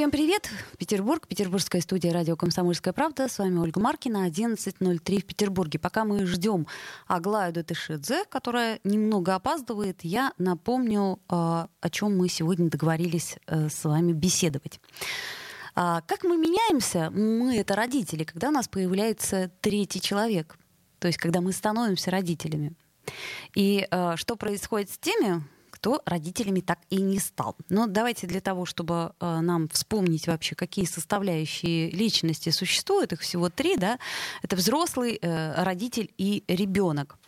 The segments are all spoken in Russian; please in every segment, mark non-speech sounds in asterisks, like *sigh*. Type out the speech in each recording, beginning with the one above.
Всем привет! Петербург, петербургская студия радио «Комсомольская правда». С вами Ольга Маркина, 11.03 в Петербурге. Пока мы ждем Аглаю Датышидзе, которая немного опаздывает, я напомню, а, о чем мы сегодня договорились э, с вами беседовать. А, как мы меняемся? Мы — это родители, когда у нас появляется третий человек. То есть, когда мы становимся родителями. И э, что происходит с теми, кто родителями так и не стал. Но давайте для того, чтобы э, нам вспомнить вообще, какие составляющие личности существуют, их всего три, да, это взрослый, э, родитель и ребенок.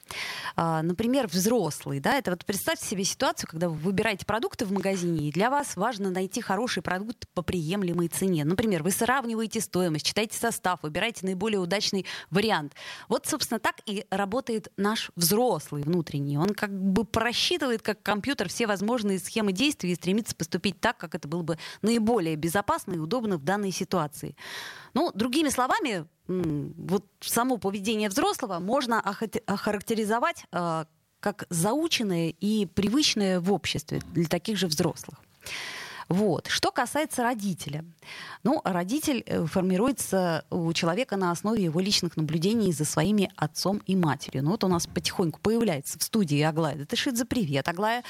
А, например, взрослый, да, это вот представьте себе ситуацию, когда вы выбираете продукты в магазине, и для вас важно найти хороший продукт по приемлемой цене. Например, вы сравниваете стоимость, читаете состав, выбираете наиболее удачный вариант. Вот, собственно, так и работает наш взрослый внутренний. Он как бы просчитывает, как компьютер, все возможные схемы действий и стремится поступить так, как это было бы наиболее безопасно и удобно в данной ситуации. Ну, другими словами, вот само поведение взрослого можно охарактеризовать э, как заученное и привычное в обществе для таких же взрослых. Вот. Что касается родителя. Ну, родитель э, формируется у человека на основе его личных наблюдений за своими отцом и матерью. Ну, вот у нас потихоньку появляется в студии Аглая Датышидзе. Привет, Аглая.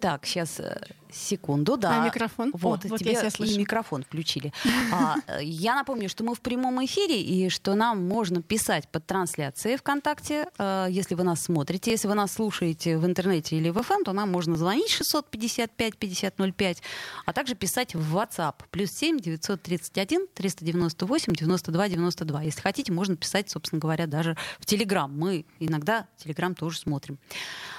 Так, сейчас э, секунду, да. А микрофон? Вот, О, вот тебе я и микрофон включили. А, я напомню, что мы в прямом эфире, и что нам можно писать под трансляцией ВКонтакте, э, если вы нас смотрите. Если вы нас слушаете в интернете или в FM, то нам можно звонить 655 5005, а также писать в WhatsApp. Плюс 7 931 398 92 92. Если хотите, можно писать, собственно говоря, даже в Telegram. Мы иногда Telegram тоже смотрим.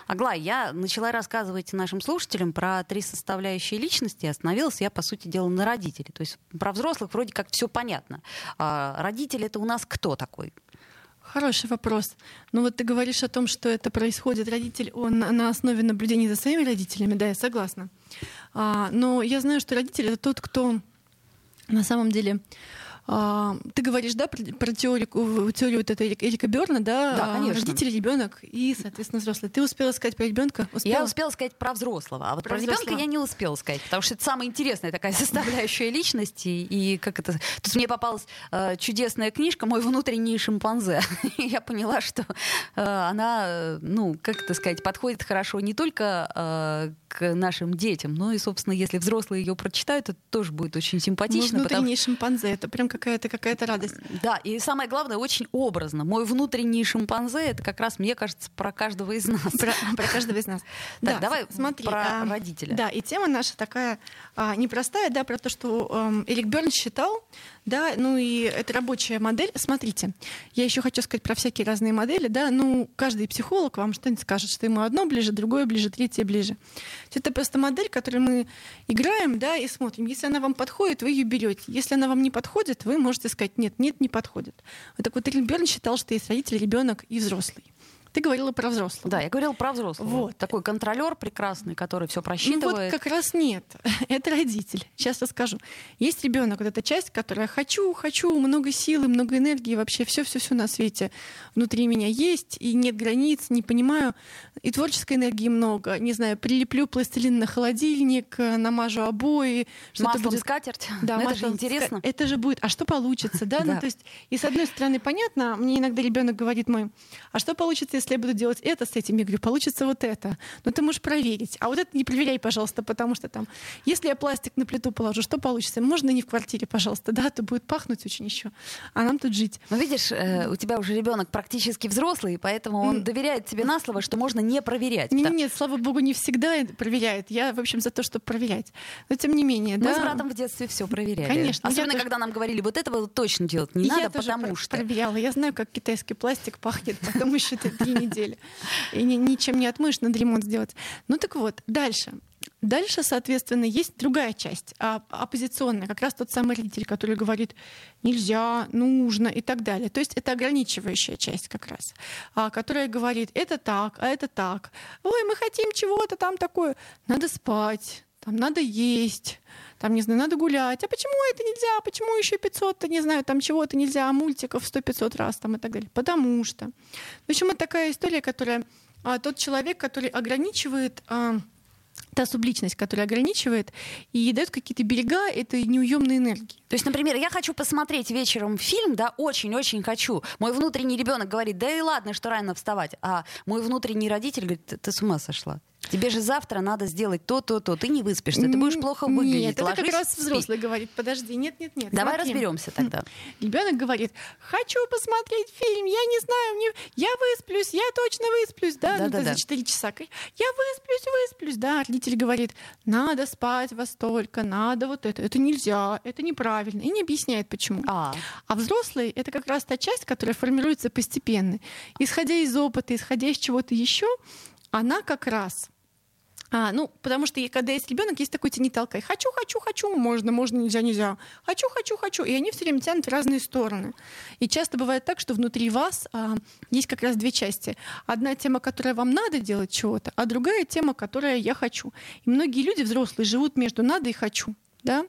Аглая, я начала рассказывать нашим слушателям про три составляющие личности, остановилась я, по сути дела, на родителей. То есть про взрослых вроде как все понятно. А родители это у нас кто такой? Хороший вопрос. Ну вот ты говоришь о том, что это происходит, родитель, он на основе наблюдений за своими родителями, да, я согласна. А, но я знаю, что родитель это тот, кто на самом деле ты говоришь, да, про, про теорию, теорию вот этой Эрика Берна, да? Да, конечно. Родители, ребенок и, соответственно, взрослый. Ты успела сказать про ребенка? Я успела сказать про взрослого, а вот про, про ребенка я не успела сказать, потому что это самая интересная такая *laughs* составляющая личности. И как это... Тут мне попалась э, чудесная книжка «Мой внутренний шимпанзе». *laughs* я поняла, что э, она, ну, как это сказать, подходит хорошо не только э, к нашим детям, но и, собственно, если взрослые ее прочитают, это тоже будет очень симпатично. Мой внутренний потому... шимпанзе, это прям какая-то какая-то радость. Да, и самое главное, очень образно. Мой внутренний шимпанзе это как раз, мне кажется, про каждого из нас. Про, про каждого из нас. *laughs* Так, да, давай смотри, про а, родителя. Да, и тема наша такая а, непростая, да, про то, что а, Эрик Берн считал, да, ну и это рабочая модель. Смотрите, я еще хочу сказать про всякие разные модели, да, ну каждый психолог вам что-нибудь скажет, что ему одно ближе, другое ближе, третье ближе. Это просто модель, которую мы играем, да, и смотрим. Если она вам подходит, вы ее берете. Если она вам не подходит, вы можете сказать, нет, нет, не подходит. Вот так вот Эрик Берн считал, что есть родитель, ребенок и взрослый. Ты говорила про взрослого. Да, я говорила про взрослого. Вот. Такой контролер прекрасный, который все просчитывает. Ну вот как раз нет. *laughs* это родитель. Сейчас расскажу. Есть ребенок, вот эта часть, которая хочу, хочу, много силы, много энергии, вообще все-все-все на свете внутри меня есть, и нет границ, не понимаю. И творческой энергии много. Не знаю, прилеплю пластилин на холодильник, намажу обои. Маслом будет... скатерть. *laughs* Да, это же интересно. Это же будет. А что получится, да? *laughs* Ну, то есть, и с одной стороны, понятно, мне иногда ребенок говорит мой, а что получится, если я буду делать это с этим, я говорю, получится вот это. Но ты можешь проверить. А вот это не проверяй, пожалуйста, потому что там, если я пластик на плиту положу, что получится? Можно не в квартире, пожалуйста, да, то будет пахнуть очень еще. А нам тут жить. Ну, видишь, э, у тебя уже ребенок практически взрослый, поэтому он mm. доверяет тебе на слово, что можно не проверять. Нет, нет, слава богу, не всегда проверяет. Я, в общем, за то, чтобы проверять. Но тем не менее, Мы да. с братом в детстве все проверяли. Конечно. Особенно, когда тоже... нам говорили, вот этого точно делать не я надо, потому что... проверяла. Я знаю, как китайский пластик пахнет, потом еще *laughs* три недели. И ничем не отмышь, надо ремонт сделать. Ну так вот, дальше. Дальше, соответственно, есть другая часть, а, оппозиционная, как раз тот самый родитель, который говорит нельзя, нужно и так далее. То есть это ограничивающая часть как раз, а, которая говорит это так, а это так. Ой, мы хотим чего-то там такое. Надо спать, там надо есть, там, не знаю, надо гулять. А почему это нельзя? Почему еще 500, не знаю, там чего-то нельзя, а мультиков 100-500 раз там и так далее? Потому что. В общем, это такая история, которая а, тот человек, который ограничивает а, та субличность, которая ограничивает и дает какие-то берега этой неуемной энергии. То есть, например, я хочу посмотреть вечером фильм, да, очень-очень хочу. Мой внутренний ребенок говорит, да и ладно, что рано вставать. А мой внутренний родитель говорит, ты, с ума сошла. Тебе же завтра надо сделать то, то, то. Ты не выспишься, ты будешь плохо выглядеть. Нет, это как раз взрослый говорит, подожди, нет, нет, нет. Давай смотри. разберемся тогда. Ребенок говорит, хочу посмотреть фильм, я не знаю, мне... я высплюсь, я точно высплюсь, да, да, ну, да, да. за 4 часа. Я высплюсь, высплюсь, да. Родитель говорит, надо спать во столько, надо вот это. Это нельзя, это неправильно. И не объясняет, почему. А, а взрослый — это как раз та часть, которая формируется постепенно. Исходя из опыта, исходя из чего-то еще, она как раз а, ну, потому что когда есть ребенок, есть такой тяни толкай. Хочу, хочу, хочу, можно, можно, нельзя, нельзя. Хочу, хочу, хочу. И они все время тянут в разные стороны. И часто бывает так, что внутри вас а, есть как раз две части. Одна тема, которая вам надо делать чего-то, а другая тема, которая я хочу. И многие люди взрослые живут между надо и хочу. Да?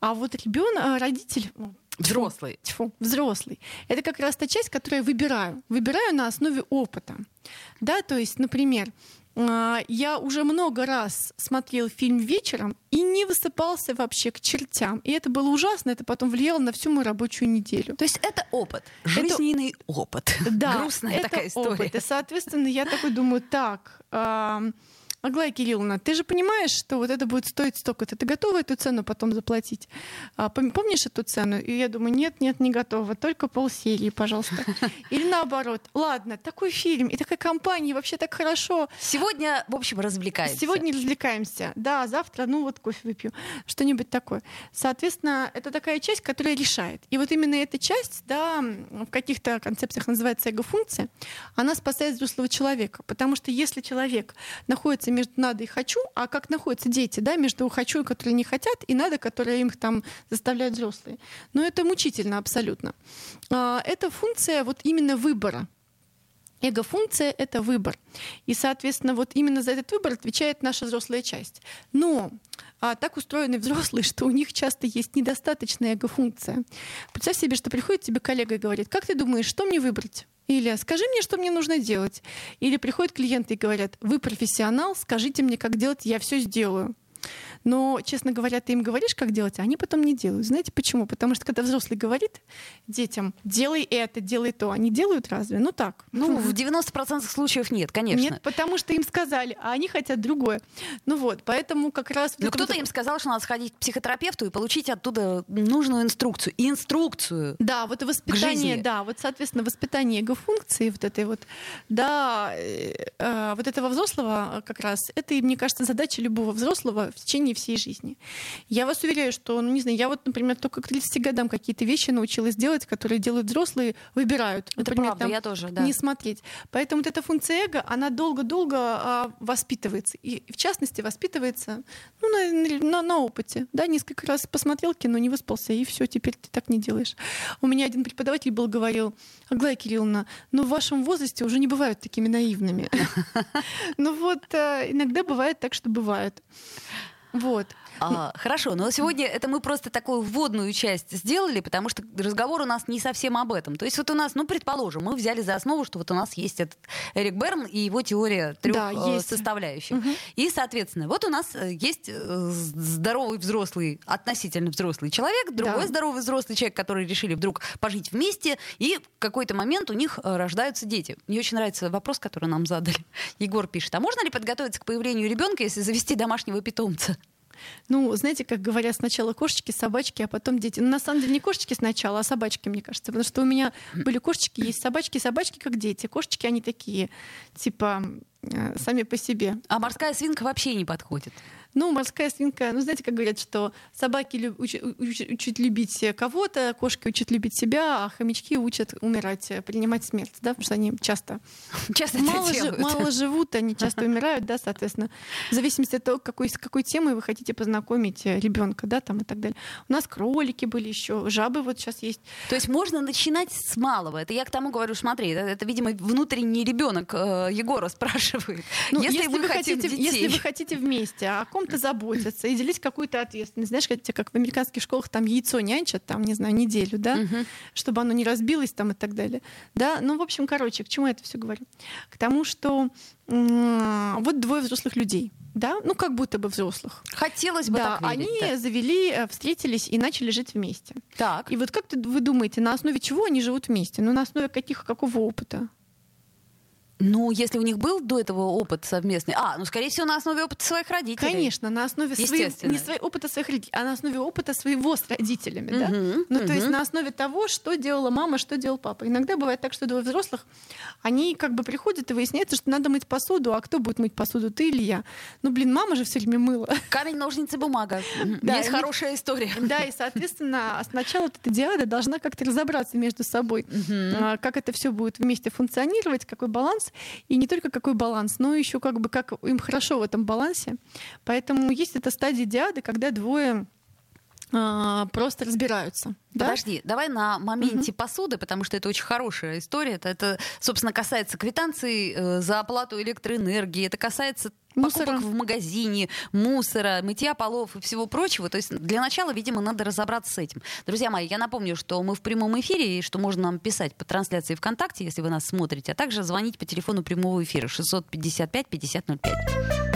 А вот ребенок, а, родитель, Взрослый. Тьфу, взрослый. Это как раз та часть, которую я выбираю. Выбираю на основе опыта. Да, то есть, например, я уже много раз смотрел фильм вечером и не высыпался вообще к чертям. И это было ужасно, это потом влияло на всю мою рабочую неделю. То есть это опыт, жизненный это... опыт. Да, Грустная это такая история. Опыт. И, соответственно, я такой думаю, так, Аглая Кирилловна, ты же понимаешь, что вот это будет стоить столько-то. Ты готова эту цену потом заплатить? А, помнишь эту цену? И я думаю, нет, нет, не готова. Только полсерии, пожалуйста. *laughs* Или наоборот. Ладно, такой фильм и такая компания, вообще так хорошо. Сегодня, в общем, развлекаемся. Сегодня развлекаемся. Да, завтра, ну вот кофе выпью. Что-нибудь такое. Соответственно, это такая часть, которая решает. И вот именно эта часть, да, в каких-то концепциях называется эго-функция, она спасает взрослого человека. Потому что если человек находится между надо и хочу, а как находятся дети, да, между хочу, которые не хотят, и надо, которые им там заставляют взрослые. Но это мучительно абсолютно. А, это функция вот именно выбора. Эго-функция — это выбор. И, соответственно, вот именно за этот выбор отвечает наша взрослая часть. Но а, так устроены взрослые, что у них часто есть недостаточная эго-функция. Представь себе, что приходит тебе коллега и говорит, как ты думаешь, что мне выбрать? Или скажи мне, что мне нужно делать. Или приходят клиенты и говорят, вы профессионал, скажите мне, как делать, я все сделаю. Но, честно говоря, ты им говоришь, как делать, а они потом не делают. Знаете почему? Потому что когда взрослый говорит детям, делай это, делай то, они делают разве? Ну так. Ну, в 90% случаев нет, конечно. Нет, потому что им сказали, а они хотят другое. Ну вот, поэтому как раз... Но кто-то им сказал, что надо сходить к психотерапевту и получить оттуда нужную инструкцию. Инструкцию. Да, вот воспитание, да, вот, соответственно, воспитание эго-функции вот этой вот, да, э, э, вот этого взрослого как раз, это, мне кажется, задача любого взрослого в течение всей жизни. Я вас уверяю, что, ну не знаю, я вот, например, только к 30 годам какие-то вещи научилась делать, которые делают взрослые, выбирают. Это например, правда, там, я тоже, да. Не смотреть. Поэтому вот эта функция эго, она долго-долго а, воспитывается. И в частности воспитывается ну, на, на, на опыте. Да, несколько раз посмотрел кино, не выспался, и все, теперь ты так не делаешь. У меня один преподаватель был говорил, Аглая Кирилловна, ну в вашем возрасте уже не бывают такими наивными. *laughs* Ну вот э, иногда бывает так, что бывает. Вот. А, хорошо, но сегодня это мы просто такую вводную часть сделали, потому что разговор у нас не совсем об этом. То есть вот у нас, ну, предположим, мы взяли за основу, что вот у нас есть этот Эрик Берн и его теория трех да, э, составляющих. Угу. И, соответственно, вот у нас э, есть э, здоровый взрослый, относительно взрослый человек, другой да. здоровый взрослый человек, который решили вдруг пожить вместе, и в какой-то момент у них рождаются дети. Мне очень нравится вопрос, который нам задали. *laughs* Егор пишет, а можно ли подготовиться к появлению ребенка, если завести домашнего питомца? Ну, знаете, как говорят, сначала кошечки, собачки, а потом дети. Ну, на самом деле не кошечки сначала, а собачки, мне кажется. Потому что у меня были кошечки, есть собачки, собачки как дети. Кошечки, они такие, типа, э, сами по себе. А морская свинка вообще не подходит? Ну, морская свинка, ну, знаете, как говорят, что собаки люб- уч- уч- учат любить кого-то, кошки учат любить себя, а хомячки учат умирать, э, принимать смерть, да, потому что они часто Часто мало, жи- мало живут, они часто умирают, да, соответственно, в зависимости от того, какой, с какой темой вы хотите познакомить ребенка, да, там и так далее. У нас кролики были еще, жабы вот сейчас есть. То есть можно начинать с малого. Это я к тому говорю, смотри, это, видимо, внутренний ребенок э, Егора спрашивает. Ну, если, мы хотим хотите, детей, если вы хотите вместе о ком-то заботиться и делить какую-то ответственность, знаешь, как, как в американских школах там яйцо нянчат, там, не знаю, неделю, да, Мгм. чтобы оно не разбилось там и так далее. Да, ну, в общем, короче, к чему я это все говорю? К тому, что вот двое взрослых людей, да, ну, как будто бы взрослых. хотелось бы Да, так они верить, да. завели, э, встретились и начали жить вместе. Так. И вот как вы думаете, на основе чего они живут вместе? Ну, на основе каких, какого опыта? Ну, если у них был до этого опыт совместный, а, ну, скорее всего, на основе опыта своих родителей. Конечно, на основе своего, не своего опыта своих родителей, а на основе опыта своего с родителями, да? Мгм, Ну, то есть на основе того, что делала мама, что делал папа. Иногда бывает так, что двое взрослых, они как бы приходят и выясняется, что надо мыть посуду, а кто будет мыть посуду, ты или я? Ну, блин, мама же все время мыла. *laughs* Камень, ножницы, бумага. Да, Есть и- хорошая история. *laughs* Да, и, соответственно, сначала эта диада должна как-то разобраться между собой, а, как это все будет вместе функционировать, какой баланс, и не только какой баланс, но еще как бы как им хорошо в этом балансе. Поэтому есть эта стадия диады, когда двое просто разбираются. да? Подожди, давай на моменте посуды, потому что это очень хорошая история. Это, это, собственно, касается квитанций э, за оплату электроэнергии, это касается Мусора. покупок в магазине, мусора, мытья полов и всего прочего. То есть для начала, видимо, надо разобраться с этим. Друзья мои, я напомню, что мы в прямом эфире, и что можно нам писать по трансляции ВКонтакте, если вы нас смотрите, а также звонить по телефону прямого эфира 655-5005.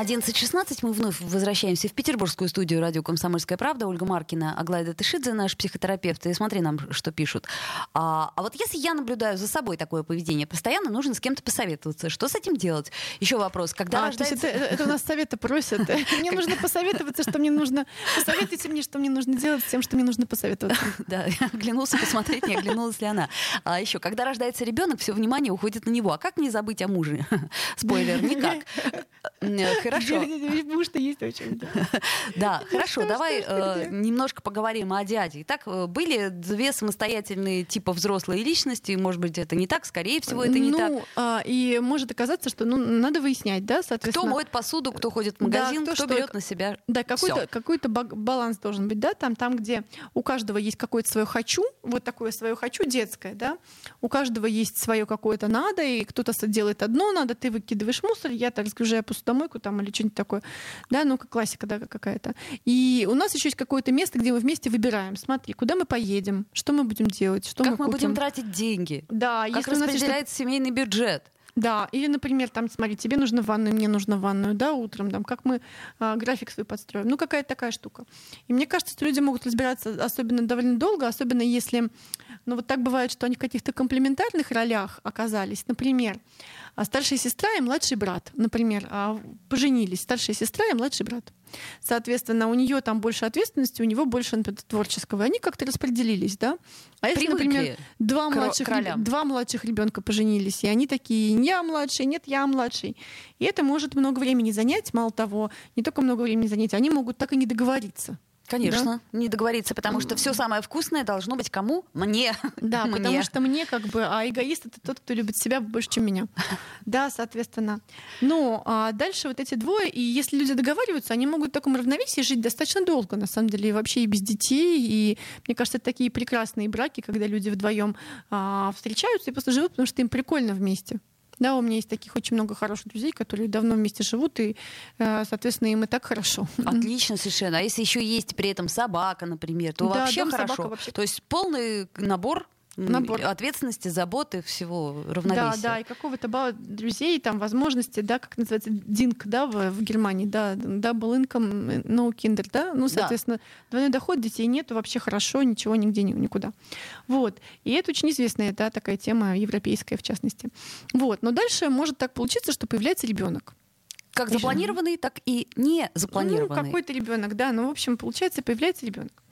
11.16 мы вновь возвращаемся в петербургскую студию радио «Комсомольская правда». Ольга Маркина, Аглайда Тышидзе, наш психотерапевт. И смотри нам, что пишут. А, а вот если я наблюдаю за собой такое поведение, постоянно нужно с кем-то посоветоваться. Что с этим делать? Еще вопрос. Когда А, то есть рождается... это, это у нас советы просят. *laughs* Мне нужно посоветоваться, что мне нужно. Посоветуйте мне, что мне нужно делать с тем, что мне нужно посоветоваться. *laughs* Да, я оглянулся посмотреть, не оглянулась ли она. А еще, когда рождается ребенок, все внимание уходит на него. А как не забыть о муже? *laughs* Спойлер, никак. Хорошо. Муж-то есть очень. *laughs* да. Хорошо, давай э, немножко поговорим о дяде. Итак, э, были две самостоятельные типа взрослые личности. Может быть, это не так, скорее всего, это не так. Ну, и может оказаться, что ну, надо выяснять, да, Кто соответственно. моет посуду, кто ходит в магазин, кто кто, берет на себя. Да, какой-то какой баланс должен быть, да, там, там, где у каждого есть какое-то свое хочу, вот такое свое хочу детское, да, у каждого есть свое какое-то надо, и кто-то делает одно надо, ты выкидываешь мусор, я-то разгружаю посудомойку там или что-нибудь такое, да, ну, как классика, да, какая-то. И у нас еще есть какое-то место, где мы вместе выбираем, смотри, куда мы поедем, что мы будем делать, что Как мы мы будем тратить деньги? Да, Как если распределяется семейный бюджет? да, или, например, там, смотри, тебе нужно ванную, мне нужно ванную, да, утром, там, как мы а, график свой подстроим. Ну, какая-то такая штука. И мне кажется, что люди могут разбираться особенно довольно долго, особенно если, ну, вот так бывает, что они в каких-то комплементарных ролях оказались. Например, а, старшая сестра и младший брат, например, а, поженились, старшая сестра и младший брат. Соответственно, у нее там больше ответственности, у него больше например, творческого. Они как-то распределились, да? А если, Привыкли например, два младших, реб- два младших ребенка поженились, и они такие, я младший, нет, я младший. И это может много времени занять, мало того, не только много времени занять, они могут так и не договориться. Конечно, не договориться, потому что все самое вкусное должно быть кому? Мне. Да, *laughs* Мне. потому что мне как бы, а эгоист это тот, кто любит себя больше, чем меня. *laughs* Да, соответственно. Но а дальше вот эти двое, и если люди договариваются, они могут в таком равновесии жить достаточно долго, на самом деле, и вообще и без детей. И мне кажется, это такие прекрасные браки, когда люди вдвоем а, встречаются и просто живут, потому что им прикольно вместе. Да, у меня есть таких очень много хороших друзей, которые давно вместе живут, и, э, соответственно, им и так хорошо. *laughs* Отлично совершенно. А если еще есть при этом собака, например, то Да, вообще хорошо. вообще. То есть полный набор набор. ответственности, заботы, всего равновесия. Да, да, и какого-то бала друзей, там, возможности, да, как называется, динк, да, в, в Германии, да, double income, no kinder, да, ну, соответственно, да. двойной доход, детей нет, вообще хорошо, ничего, нигде, никуда. Вот. И это очень известная, да, такая тема европейская, в частности. Вот. Но дальше может так получиться, что появляется ребенок. Как запланированный, так и не запланированный. Ну, какой-то ребенок, да. Ну, в общем, получается, появляется ребенок.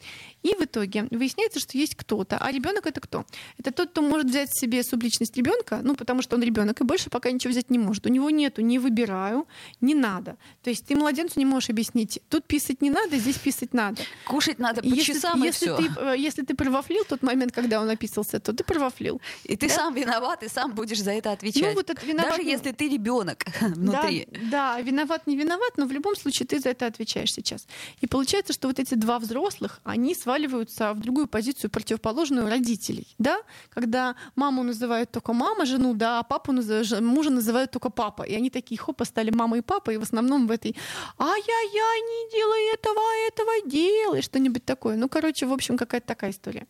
И в итоге выясняется, что есть кто-то. А ребенок это кто? Это тот, кто может взять себе субличность ребенка, ну, потому что он ребенок, и больше пока ничего взять не может. У него нету, не выбираю, не надо. То есть ты младенцу не можешь объяснить, тут писать не надо, здесь писать надо. Кушать надо по если, часам если и ты, все. Э, если ты провафлил тот момент, когда он описался, то ты провафлил. И ты да? сам виноват, и сам будешь за это отвечать. Ну, вот это виноват, Даже если ты ребенок *laughs* внутри. Да, да, виноват, не виноват, но в любом случае ты за это отвечаешь сейчас. И получается, что вот эти два взрослых, они сваливаются в другую позицию, противоположную родителей, да, когда маму называют только мама, жену, да, а папу мужа называют только папа, и они такие, хопа, стали мама и папа, и в основном в этой, ай-яй-яй, не делай этого, этого делай, что-нибудь такое. Ну, короче, в общем, какая-то такая история.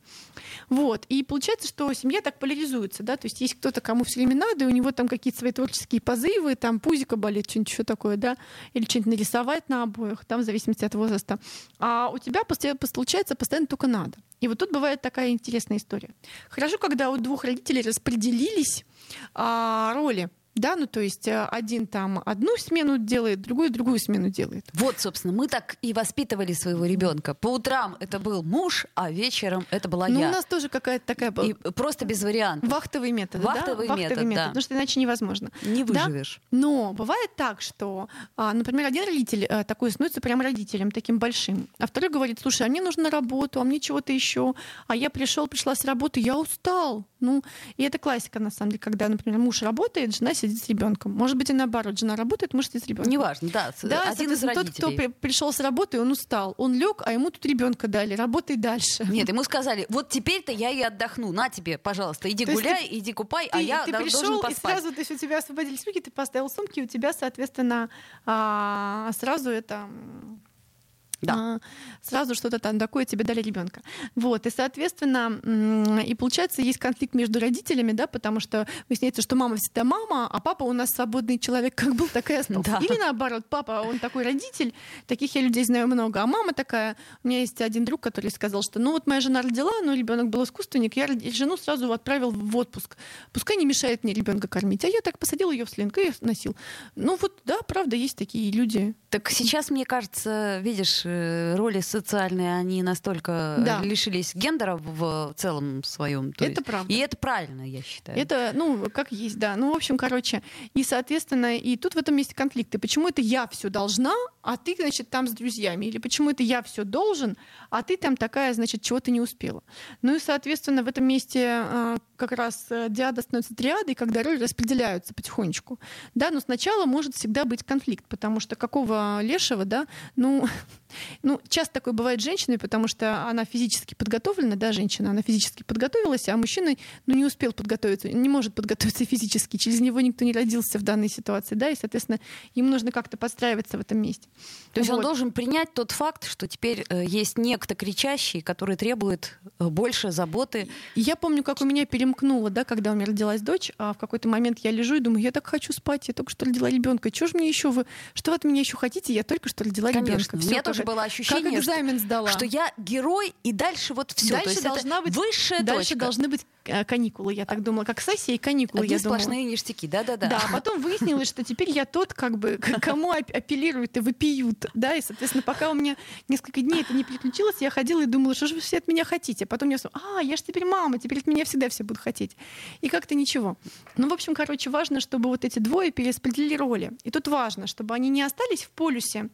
Вот, и получается, что семья так поляризуется, да, то есть есть кто-то, кому все время надо, и у него там какие-то свои творческие позывы, там пузика болит, что-нибудь еще такое, да, или что-нибудь нарисовать на обоих, там, в зависимости от возраста. А у тебя получается постоянно только надо. И вот тут бывает такая интересная история. Хорошо, когда у двух родителей распределились а, роли. Да, ну то есть э, один там одну смену делает, другой другую смену делает. Вот, собственно, мы так и воспитывали своего ребенка. По утрам это был муж, а вечером это была ну, я. у нас тоже какая-то такая была. И просто без вариантов. Вахтовый метод. Вахтовый, да? метод, Вахтовый метод, да. потому что иначе невозможно. Не выживешь. Да? Но бывает так, что, а, например, один родитель э, такой становится прям родителем, таким большим, а второй говорит, слушай, а мне нужно на работу, а мне чего-то еще, а я пришел, пришла с работы, я устал. Ну, и это классика, на самом деле, когда, например, муж работает, жена сидит с ребенком. Может быть, и наоборот, жена работает, муж сидит с ребенком. Неважно, да. да один из родителей. Тот, кто при, пришел с работы, он устал. Он лег, а ему тут ребенка дали, работай дальше. Нет, ему сказали, вот теперь-то я и отдохну. На тебе, пожалуйста, иди То гуляй, ты, иди купай, а ты, а я ты пришел, должен поспать. И сразу, то есть у тебя освободились руки, ты поставил сумки, у тебя, соответственно, а, сразу это да. А, сразу что-то там такое тебе дали ребенка. Вот, и, соответственно, и получается, есть конфликт между родителями, да, потому что выясняется, что мама всегда мама, а папа у нас свободный человек, как был, так и остался. Да. Или наоборот, папа, он такой родитель, таких я людей знаю много, а мама такая, у меня есть один друг, который сказал, что ну вот моя жена родила, но ребенок был искусственник, я жену сразу отправил в отпуск. Пускай не мешает мне ребенка кормить. А я так посадил ее в слинг и носил. Ну вот, да, правда, есть такие люди. Так сейчас, мне кажется, видишь, роли социальные, они настолько да. лишились гендера в целом своем. Это есть. правда. И это правильно, я считаю. Это, ну, как есть, да. Ну, в общем, короче, и, соответственно, и тут в этом есть конфликты. Почему это я все должна, а ты, значит, там с друзьями? Или почему это я все должен, а ты там такая, значит, чего ты не успела? Ну и, соответственно, в этом месте а, как раз э, диада становится триадой, когда роли распределяются потихонечку. Да, но сначала может всегда быть конфликт, потому что какого лешего, да, ну, *laughs* ну, часто такое бывает с женщиной, потому что она физически подготовлена, да, женщина, она физически подготовилась, а мужчина, ну, не успел подготовиться, не может подготовиться физически, через него никто не родился в данной ситуации, да, и, соответственно, ему нужно как-то подстраиваться в этом месте. То есть вот. он должен принять тот факт, что теперь э, есть некто кричащий, который требует э, больше заботы. Я помню, как у меня перемкнуло, да, когда у меня родилась дочь, а в какой-то момент я лежу и думаю, я так хочу спать, я только что родила ребенка, что же мне еще вы, что вы от меня еще хотите, я только что родила ребенка. У меня тоже было ощущение, как экзамен сдала. что я герой, и дальше вот все. Дальше должна быть высшая Дальше точка. должны быть каникулы, я так думала, как сессия и каникулы. Одни я сплошные думала. ништяки, да-да-да. Да, а потом выяснилось, что теперь я тот, как бы, кому апеллируют и выпьют, да, и, соответственно, пока у меня несколько дней это не переключилось, я ходила и думала, что же вы все от меня хотите. А потом я а, я же теперь мама, теперь от меня всегда все будут хотеть. И как-то ничего. Ну, в общем, короче, важно, чтобы вот эти двое перераспределили роли. И тут важно, чтобы они не остались в полюсе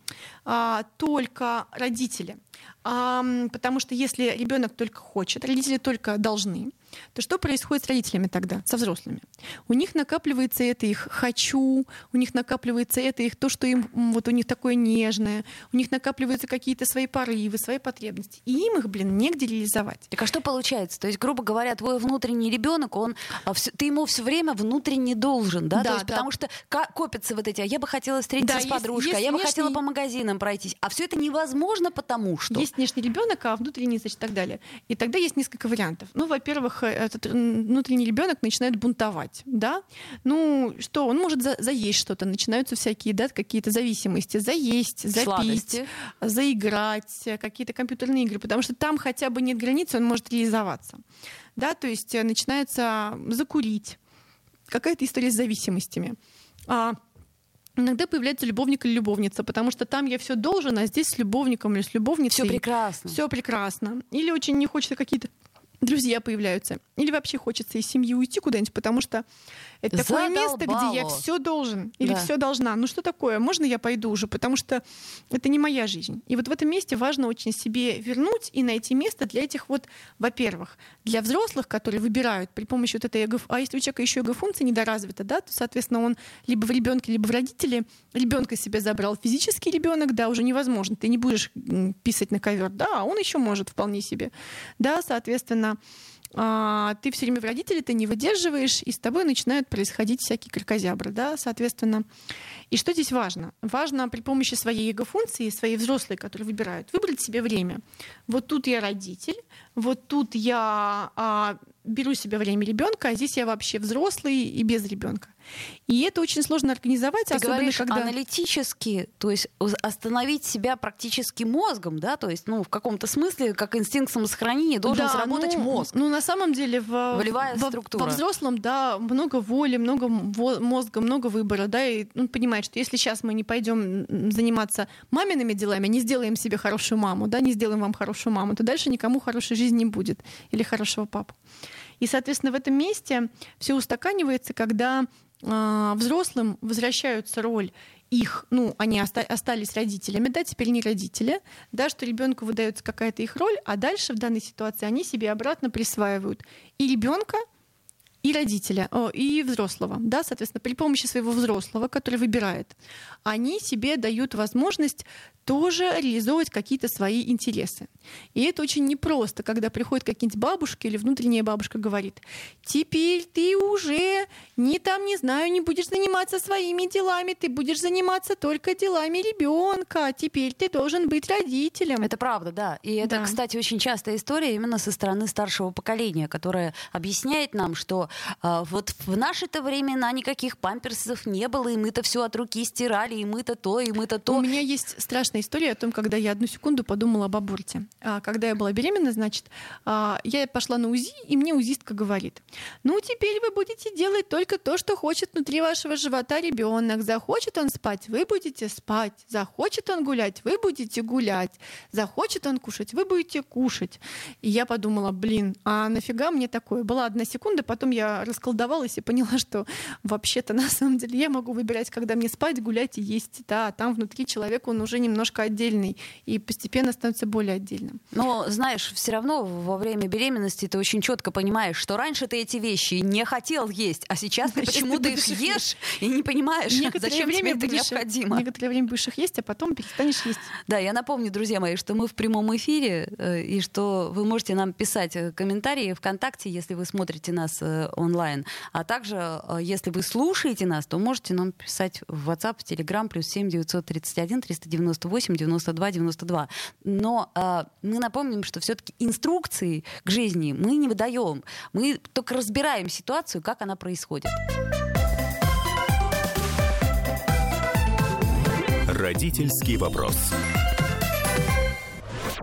а, только родители. А, потому что если ребенок только хочет, родители только должны, то что происходит с родителями тогда, со взрослыми? У них накапливается это их «хочу», у них накапливается это их то, что им вот у них такое нежное, у них накапливаются какие-то свои порывы, свои потребности. И им их, блин, негде реализовать. Так а что получается? То есть, грубо говоря, твой внутренний ребенок, он, а, ты ему все время внутренне должен, да? да то есть, да. Потому что копятся вот эти, а я бы хотела встретиться да, с подружкой, есть, а я бы хотела по магазинам пройтись. А все это невозможно, потому что... Есть внешний ребенок, а внутренний, значит, так далее. И тогда есть несколько вариантов. Ну, во-первых, этот внутренний ребенок начинает бунтовать, да, ну что, он может за, заесть что-то, начинаются всякие, да, какие-то зависимости, заесть, запить, Сладости. заиграть, какие-то компьютерные игры, потому что там хотя бы нет границы, он может реализоваться, да, то есть э, начинается закурить, какая-то история с зависимостями. А Иногда появляется любовник или любовница, потому что там я все должен, а здесь с любовником или с любовницей. Все прекрасно. Все прекрасно. Или очень не хочется какие-то друзья появляются. Или вообще хочется из семьи уйти куда-нибудь, потому что это такое место, где я все должен или да. все должна. Ну что такое? Можно я пойду уже? Потому что это не моя жизнь. И вот в этом месте важно очень себе вернуть и найти место для этих вот, во-первых, для взрослых, которые выбирают при помощи вот этой эго... А если у человека еще эго-функция недоразвита, да, то, соответственно, он либо в ребенке, либо в родителе ребенка себе забрал. Физический ребенок, да, уже невозможно. Ты не будешь писать на ковер, да, а он еще может вполне себе. Да, соответственно, а, ты все время в родителей, ты не выдерживаешь, и с тобой начинают происходить всякие кракозябры, да, соответственно. И что здесь важно? Важно при помощи своей эго-функции, своей взрослой, которые выбирают, выбрать себе время. Вот тут я родитель, вот тут я а, беру себе время ребенка, а здесь я вообще взрослый и без ребенка. И это очень сложно организовать, Ты особенно говоришь когда аналитически, то есть остановить себя практически мозгом, да, то есть, ну, в каком-то смысле, как инстинкт самосохранения, должен да, сработать ну, мозг. Ну, на самом деле, в, Волевая во, структура. во взрослом, да, много воли, много мозга, много выбора, да, и он понимает, что если сейчас мы не пойдем заниматься мамиными делами, не сделаем себе хорошую маму, да, не сделаем вам хорошую маму, то дальше никому хорошей жизни не будет или хорошего папу. И, соответственно, в этом месте все устаканивается, когда э, взрослым возвращаются роль их, ну, они оста- остались родителями, да, теперь не родители, да, что ребенку выдается какая-то их роль, а дальше в данной ситуации они себе обратно присваивают и ребенка, и родителя, и взрослого, да, соответственно, при помощи своего взрослого, который выбирает, они себе дают возможность тоже реализовывать какие-то свои интересы. И это очень непросто, когда приходит какие-нибудь бабушки или внутренняя бабушка говорит, теперь ты уже не там, не знаю, не будешь заниматься своими делами, ты будешь заниматься только делами ребенка, теперь ты должен быть родителем. Это правда, да. И это, да. кстати, очень частая история именно со стороны старшего поколения, которое объясняет нам, что вот в наши-то времена никаких памперсов не было, и мы-то все от руки стирали, и мы-то то, и мы-то то. У меня есть страшная страшная история о том, когда я одну секунду подумала об аборте. А, когда я была беременна, значит, а, я пошла на УЗИ, и мне УЗИстка говорит, ну, теперь вы будете делать только то, что хочет внутри вашего живота ребенок. Захочет он спать, вы будете спать. Захочет он гулять, вы будете гулять. Захочет он кушать, вы будете кушать. И я подумала, блин, а нафига мне такое? Была одна секунда, потом я расколдовалась и поняла, что вообще-то на самом деле я могу выбирать, когда мне спать, гулять и есть. Да, а там внутри человека он уже немножко отдельный и постепенно становится более отдельным. Но знаешь, все равно во время беременности ты очень четко понимаешь, что раньше ты эти вещи не хотел есть, а сейчас ты *laughs* почему-то их ешь и не понимаешь, *laughs* зачем тебе это необходимо. Некоторое время будешь их есть, а потом перестанешь есть. Да, я напомню, друзья мои, что мы в прямом эфире э, и что вы можете нам писать э, комментарии ВКонтакте, если вы смотрите нас э, онлайн, а также, если вы слушаете нас, то можете нам писать в WhatsApp, Telegram, плюс 7 931 398 8 92 92. Но э, мы напомним, что все-таки инструкции к жизни мы не выдаем. Мы только разбираем ситуацию, как она происходит. Родительский вопрос.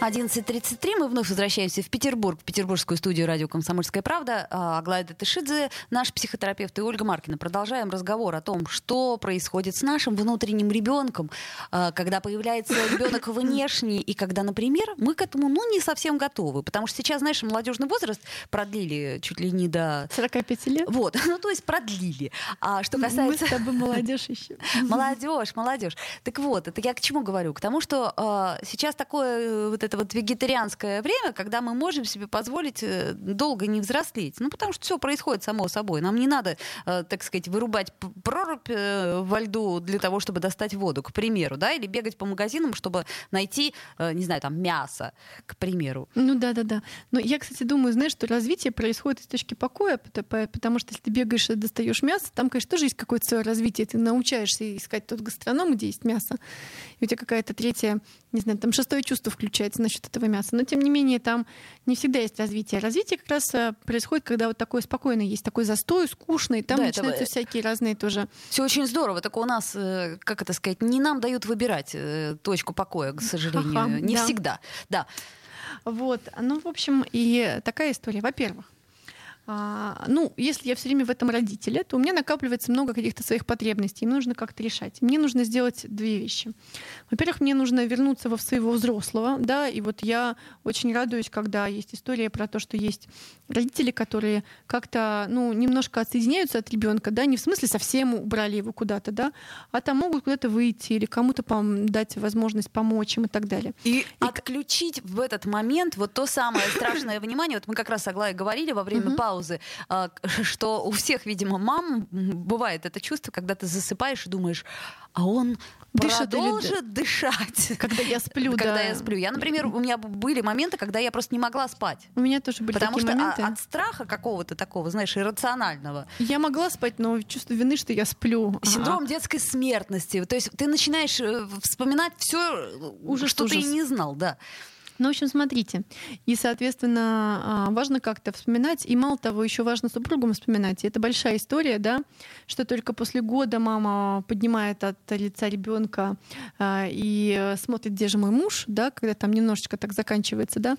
11.33 мы вновь возвращаемся в Петербург, в петербургскую студию радио «Комсомольская правда». А, Аглая Датышидзе, наш психотерапевт, и Ольга Маркина. Продолжаем разговор о том, что происходит с нашим внутренним ребенком, а, когда появляется ребенок *laughs* внешний, и когда, например, мы к этому ну, не совсем готовы. Потому что сейчас, знаешь, молодежный возраст продлили чуть ли не до... 45 лет? Вот, *laughs* ну то есть продлили. А что касается... Мы с тобой *laughs* молодежь еще. Молодежь, молодежь. Так вот, это я к чему говорю? К тому, что э, сейчас такое вот это вот вегетарианское время, когда мы можем себе позволить э, долго не взрослеть. Ну, потому что все происходит само собой. Нам не надо, э, так сказать, вырубать прорубь э, во льду для того, чтобы достать воду, к примеру, да, или бегать по магазинам, чтобы найти, не знаю, там, мясо, к примеру. Ну, да-да-да. Но я, кстати, думаю, знаешь, что развитие происходит из точки покоя, потому что если ты бегаешь и достаешь мясо, там, конечно, тоже есть какое-то свое развитие. Ты научаешься искать тот гастроном, где есть мясо, и у тебя какая-то третья, не знаю, там шестое чувство включается насчет этого мяса. Но, тем не менее, там не всегда есть развитие. Развитие как раз э, происходит, когда вот такое спокойное есть, такой застой, скучный, там да, начинаются это... всякие разные тоже... Все очень здорово, только у нас, э, как это сказать, не нам дают выбирать э, точку покоя, к сожалению. Ха-ха, не да. всегда. Да. Вот. Ну, в общем, и такая история. Во-первых, а, ну, если я все время в этом родителе, то у меня накапливается много каких-то своих потребностей, им нужно как-то решать. Мне нужно сделать две вещи. Во-первых, мне нужно вернуться во своего взрослого, да, и вот я очень радуюсь, когда есть история про то, что есть родители, которые как-то, ну, немножко отсоединяются от ребенка, да, не в смысле совсем убрали его куда-то, да, а там могут куда-то выйти или кому-то дать возможность помочь им и так далее. И, и отключить в этот момент вот то самое страшное *coughs* внимание, вот мы как раз с Аглаей говорили во время паузы, паузы, а, *laughs* что у всех, видимо, мам бывает это чувство, когда ты засыпаешь и думаешь, а он дышит продолжит или... дышать. *laughs* Когда я сплю, Когда да. я сплю. Я, например, у меня были моменты, когда я просто не могла спать. У меня тоже были Потому такие что моменты. от страха какого-то такого, знаешь, иррационального. Я могла спать, но чувство вины, что я сплю. Синдром ага. детской смертности. То есть ты начинаешь э, вспоминать все, уже что ужас. ты и не знал, да. Ну, в общем, смотрите. И, соответственно, а, важно как-то вспоминать. И мало того, еще важно супругам вспоминать. И это большая история, да, что только после года мама поднимает от лица ребенка а, и смотрит, где же мой муж, да, когда там немножечко так заканчивается, да,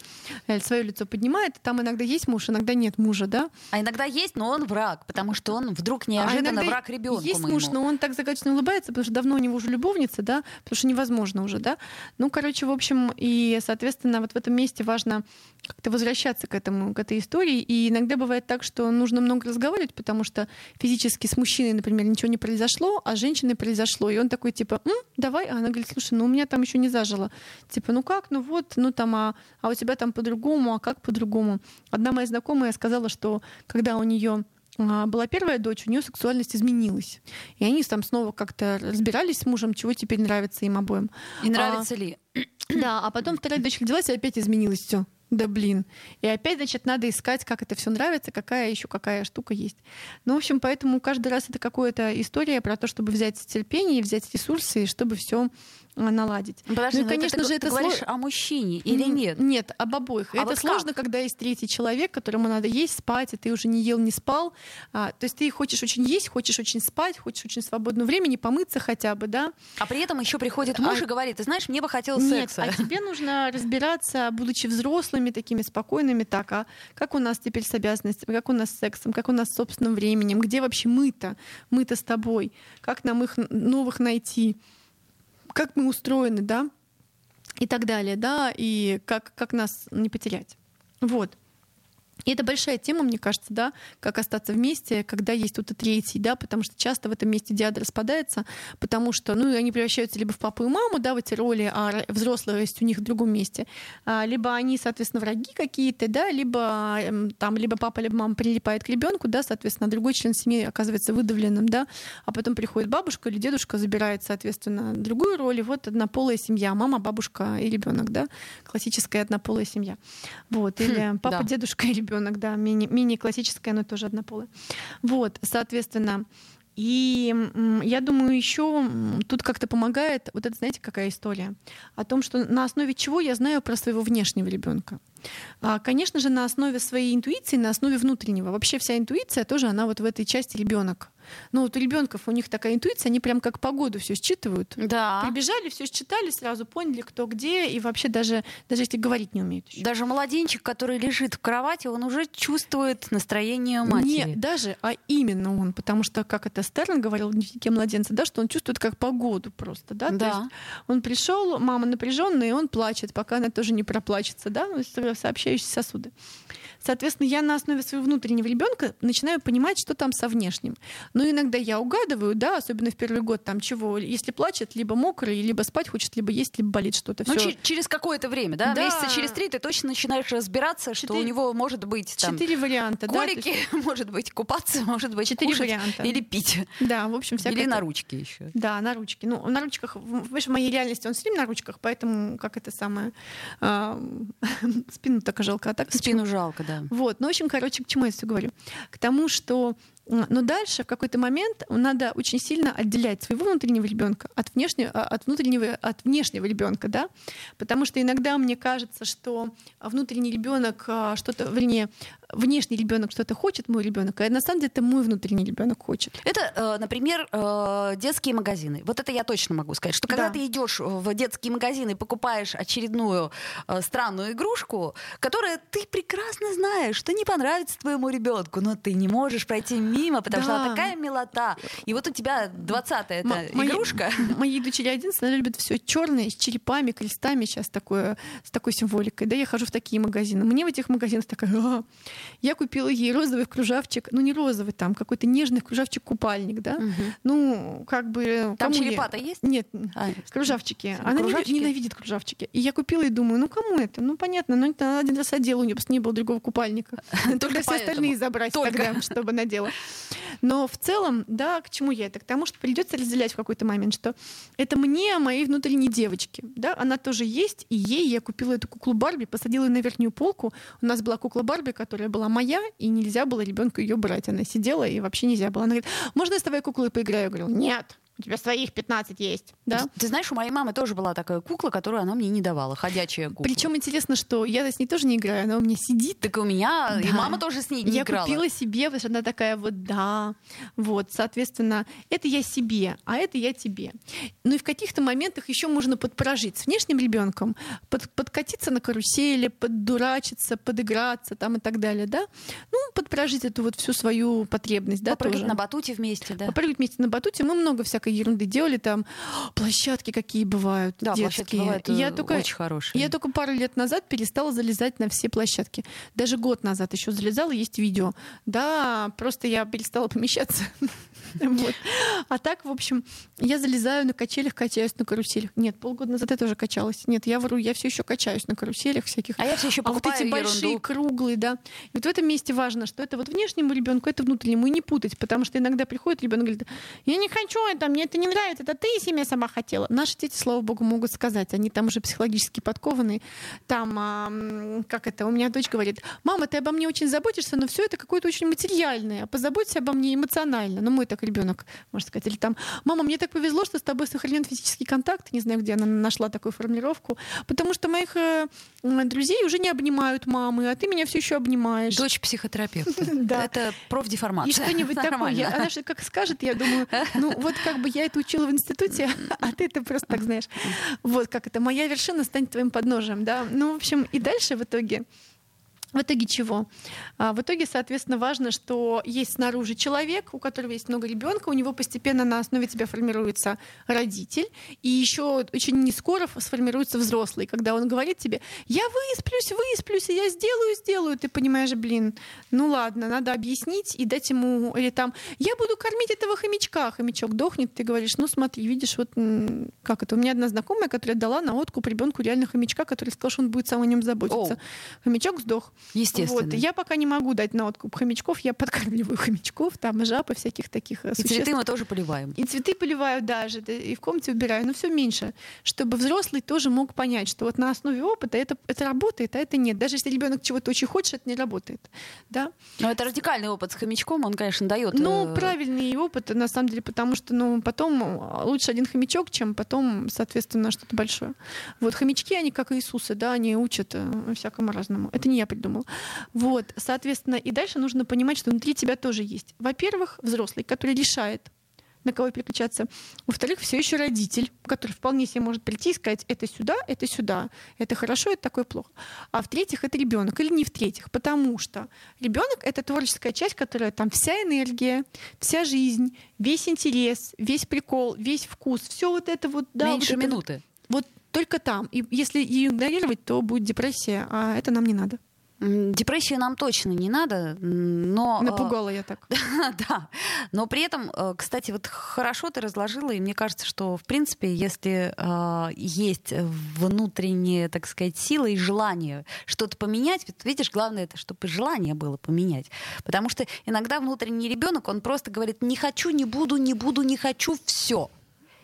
свое лицо поднимает. Там иногда есть муж, иногда нет мужа, да. А иногда есть, но он враг, потому что он вдруг а неожиданно а враг ребенку. Есть моему. муж, но он так загадочно улыбается, потому что давно у него уже любовница, да, потому что невозможно уже, да. Ну, короче, в общем, и, соответственно, наверное, вот в этом месте важно как-то возвращаться к этому, к этой истории. И иногда бывает так, что нужно много разговаривать, потому что физически с мужчиной, например, ничего не произошло, а с женщиной произошло. И он такой, типа, М, давай. А она говорит, слушай, ну у меня там еще не зажило. Типа, ну как, ну вот, ну там, а, а у тебя там по-другому, а как по-другому? Одна моя знакомая сказала, что когда у нее была первая дочь, у нее сексуальность изменилась. И они там снова как-то разбирались с мужем, чего теперь нравится им обоим. И нравится а, ли? Да, а потом вторая дочь родилась, и опять изменилось все. Да блин. И опять, значит, надо искать, как это все нравится, какая еще какая штука есть. Ну, в общем, поэтому каждый раз это какая-то история про то, чтобы взять терпение, взять ресурсы, и чтобы все а, наладить. Ну, подожди, ну, и, конечно это, же, ты, это говоришь сло... о мужчине или нет? Нет, об обоих. А это вот сложно, как? когда есть третий человек, которому надо есть, спать, и ты уже не ел, не спал. А, то есть ты хочешь очень есть, хочешь очень спать, хочешь очень свободного времени, помыться хотя бы, да. А при этом еще приходит муж а... и говорит, ты знаешь, мне бы хотелось нет, секса. А тебе нужно разбираться, будучи взрослыми, такими спокойными, так, а как у нас теперь с обязанностями, как у нас с сексом, как у нас с собственным временем, где вообще мы-то, мы-то с тобой, как нам их новых найти как мы устроены, да, и так далее, да, и как, как нас не потерять. Вот. И это большая тема, мне кажется, да, как остаться вместе, когда есть кто-то третий, да, потому что часто в этом месте диада распадается, потому что, ну, они превращаются либо в папу и маму, да, в эти роли, а взрослые есть у них в другом месте, а, либо они, соответственно, враги какие-то, да, либо эм, там, либо папа, либо мама прилипает к ребенку, да, соответственно, другой член семьи оказывается выдавленным, да, а потом приходит бабушка или дедушка, забирает, соответственно, другую роль, и вот однополая семья, мама, бабушка и ребенок, да, классическая однополая семья, вот, или хм, папа, да. дедушка и ребенок ребенок, да, мини, мини-классическое, но тоже однополое. Вот, соответственно, и я думаю, еще тут как-то помогает, вот это, знаете, какая история? О том, что на основе чего я знаю про своего внешнего ребенка. А, конечно же, на основе своей интуиции, на основе внутреннего. Вообще вся интуиция тоже, она вот в этой части ребенок. Ну вот у ребенков у них такая интуиция, они прям как погоду все считывают. Да. Прибежали, все считали, сразу поняли, кто где, и вообще даже, даже если говорить не умеют. Еще. Даже младенчик, который лежит в кровати, он уже чувствует настроение матери. Нет, даже, а именно он, потому что, как это Стерн говорил в дневнике младенца, да, что он чувствует как погоду просто, да. да. То есть он пришел, мама напряженная, и он плачет, пока она тоже не проплачется, да, сообщающиеся сосуды. Соответственно, я на основе своего внутреннего ребенка начинаю понимать, что там со внешним. Но иногда я угадываю, да, особенно в первый год, там чего, если плачет, либо мокрый, либо спать хочет, либо есть, либо болит что-то. Ну, через какое-то время, да? Да. Месяца через три ты точно начинаешь разбираться, что у Четыре- него может быть там Четыре варианта, да, то есть- колики, *laughs* может быть купаться, может быть Четыре варианта. или пить. Да, в общем, всякое. Или на так- ручки еще. Да, на ручке. Ну, на ручках, в в моей реальности он все время на ручках, поэтому как это самое... а, *laughs* спину так жалко, а так Спину жалко, да. Вот, ну, в общем, короче, к чему я все говорю? К тому, что но дальше в какой-то момент надо очень сильно отделять своего внутреннего ребенка от внешнего, а, от внутреннего, от внешнего ребенка, да, потому что иногда мне кажется, что внутренний ребенок что-то, вернее, внешний ребенок что-то хочет, мой ребенок, а на самом деле это мой внутренний ребенок хочет. Это, э, например, э, детские магазины. Вот это я точно могу сказать, что когда Да. ты идешь в детский магазин и покупаешь очередную э, странную игрушку, которая ты прекрасно знаешь, что не понравится твоему ребенку, но ты не можешь пройти мимо, потому что она такая милота. И вот у тебя 20-я М- эта мои- игрушка. Моей дочери 11, она любит все черное, с черепами, крестами, сейчас такое, с такой символикой. Да, я хожу в такие магазины. Мне в этих магазинах такая, «А». я купила ей розовый кружавчик, ну не розовый, там какой-то нежный кружавчик-купальник, да. Ну, как бы... Там я- черепа-то есть? Нет, А, кружавчики. Она кружавчики? ненавидит кружавчики. И я купила и думаю, ну кому это? Ну понятно, но это она один раз одела, у нее просто не было другого купальника. *laughs* Только все остальные забрать тогда, чтобы надела. Но в целом, да, к чему я это? К тому, что придется разделять в какой-то момент, что это мне, моей внутренней девочке. Да, она тоже есть, и ей я купила эту куклу Барби, посадила ее на верхнюю полку. У нас была кукла Барби, которая была моя, и нельзя было ребенку ее брать. Она сидела, и вообще нельзя было. Она говорит, можно я с тобой куклой поиграю? Я говорю, нет, у тебя своих 15 есть. Да? Ты знаешь, у моей мамы тоже была такая кукла, которую она мне не давала, ходячая кукла. Причем интересно, что я с ней тоже не играю, она у меня сидит. Так и у меня, и Да. мама тоже с ней не я играла. купила себе, потому что она такая вот, да, вот, соответственно, это я себе, а это я тебе. Ну и в каких-то моментах еще можно подпорожить с внешним ребенком, под, подкатиться на карусели, поддурачиться, подыграться там и так далее, да. Ну, подпорожить эту вот всю свою потребность, да, Попрыгать тоже. на батуте вместе, да. Попрыгать вместе на батуте. Мы много всякой ерунды делали. Там площадки какие бывают Да, площадки детские. бывают я э, только, очень хорошие. я только пару лет назад перестала залезать на все площадки. Даже год назад еще залезала, есть видео. Да, просто я перестала помещаться. *laughs* *laughs* Вот. А так, в общем, я залезаю на качелях, качаюсь на каруселях. Нет, полгода назад я тоже качалась. Нет, я вру, я все еще качаюсь на каруселях всяких. А я все еще А вот покупаю эти большие, круглые, да. И вот в этом месте важно, что это вот внешнему ребенку, это внутреннему, и не путать, потому что иногда приходит ребенок и говорит, я не хочу это, мне это не нравится, это ты себе сама хотела. Наши дети, слава богу, могут сказать, они там уже психологически подкованные. Там, а, как это, у меня дочь говорит, мама, ты обо мне очень заботишься, но все это какое-то очень материальное, позаботься обо мне эмоционально. Ну, мой так ребенок, можно сказать, или там, мама, мне так повезло, что с тобой сохранен физический контакт, не знаю, где она нашла такую формулировку, потому что моих э, друзей уже не обнимают мамы, а ты меня все еще обнимаешь. Дочь психотерапевта. *laughs* Да. Это профдеформация. И что-нибудь такое. Она же как скажет, я думаю, ну вот как бы я это учила в институте, а ты это просто так знаешь. Вот как это, моя вершина станет твоим подножием, да. Ну, в общем, и дальше в итоге в итоге чего? А, в итоге, соответственно, важно, что есть снаружи человек, у которого есть много ребенка, у него постепенно на основе тебя формируется родитель, и еще очень не скоро сформируется взрослый, когда он говорит тебе, я высплюсь, высплюсь, и я сделаю, сделаю, ты понимаешь, блин, ну ладно, надо объяснить и дать ему, или там, я буду кормить этого хомячка, хомячок дохнет, ты говоришь, ну смотри, видишь, вот как это, у меня одна знакомая, которая дала на откуп ребенку реально хомячка, который сказал, что он будет сам о нем заботиться. Оу. Хомячок сдох. Естественно. Вот. Я пока не могу дать на откуп хомячков, я подкармливаю хомячков, там жаб и всяких таких э, И существ. цветы мы тоже поливаем. И цветы поливаю даже, да, и в комнате убираю, но все меньше, чтобы взрослый тоже мог понять, что вот на основе опыта это, это работает, а это нет. Даже если ребенок чего-то очень хочет, это не работает. Да? Но это радикальный опыт с хомячком, он, конечно, дает. Ну, э, правильный опыт, на самом деле, потому что ну, потом э, лучше один хомячок, чем потом, соответственно, что-то большое. Вот хомячки, они как Иисусы, да, они учат всякому разному. Это не я придумал. Вот, соответственно, и дальше нужно понимать, что внутри тебя тоже есть. Во-первых, взрослый, который решает, на кого переключаться. Во-вторых, все еще родитель, который вполне себе может прийти и сказать, это сюда, это сюда, это хорошо, это такое плохо. А в-третьих, это ребенок или не в-третьих, потому что ребенок это творческая часть, которая там вся энергия, вся жизнь, весь интерес, весь прикол, весь вкус, все вот это вот, да, меньше вот это минуты. Вот только там. И если ее игнорировать, то будет депрессия, а это нам не надо. Депрессии нам точно не надо, но... Э, Напугала я так. *laughs* да. Но при этом, э, кстати, вот хорошо ты разложила, и мне кажется, что, в принципе, если э, есть внутренняя, так сказать, сила и желание что-то поменять, видишь, главное это, чтобы желание было поменять. Потому что иногда внутренний ребенок, он просто говорит, не хочу, не буду, не буду, не хочу, все.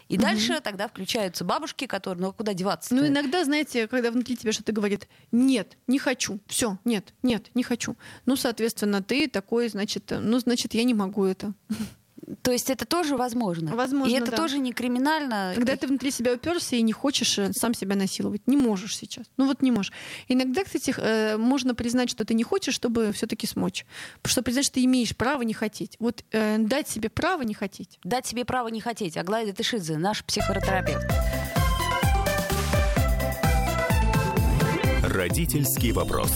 И угу. дальше тогда включаются бабушки, которые, ну а куда деваться? Ну иногда, знаете, когда внутри тебя что-то говорит, нет, не хочу, все, нет, нет, не хочу. Ну, соответственно, ты такой, значит, ну, значит, я не могу это. То есть это тоже возможно. Возможно. И это да. тоже не криминально. Когда ты внутри себя уперся и не хочешь э, сам себя насиловать, не можешь сейчас. Ну вот не можешь. Иногда, кстати, э, можно признать, что ты не хочешь, чтобы все-таки смочь. Потому что признать, что ты имеешь право не хотеть. Вот э, дать себе право не хотеть. Дать себе право не хотеть. Аглая Тышидзе, наш психотерапевт. Родительский вопрос.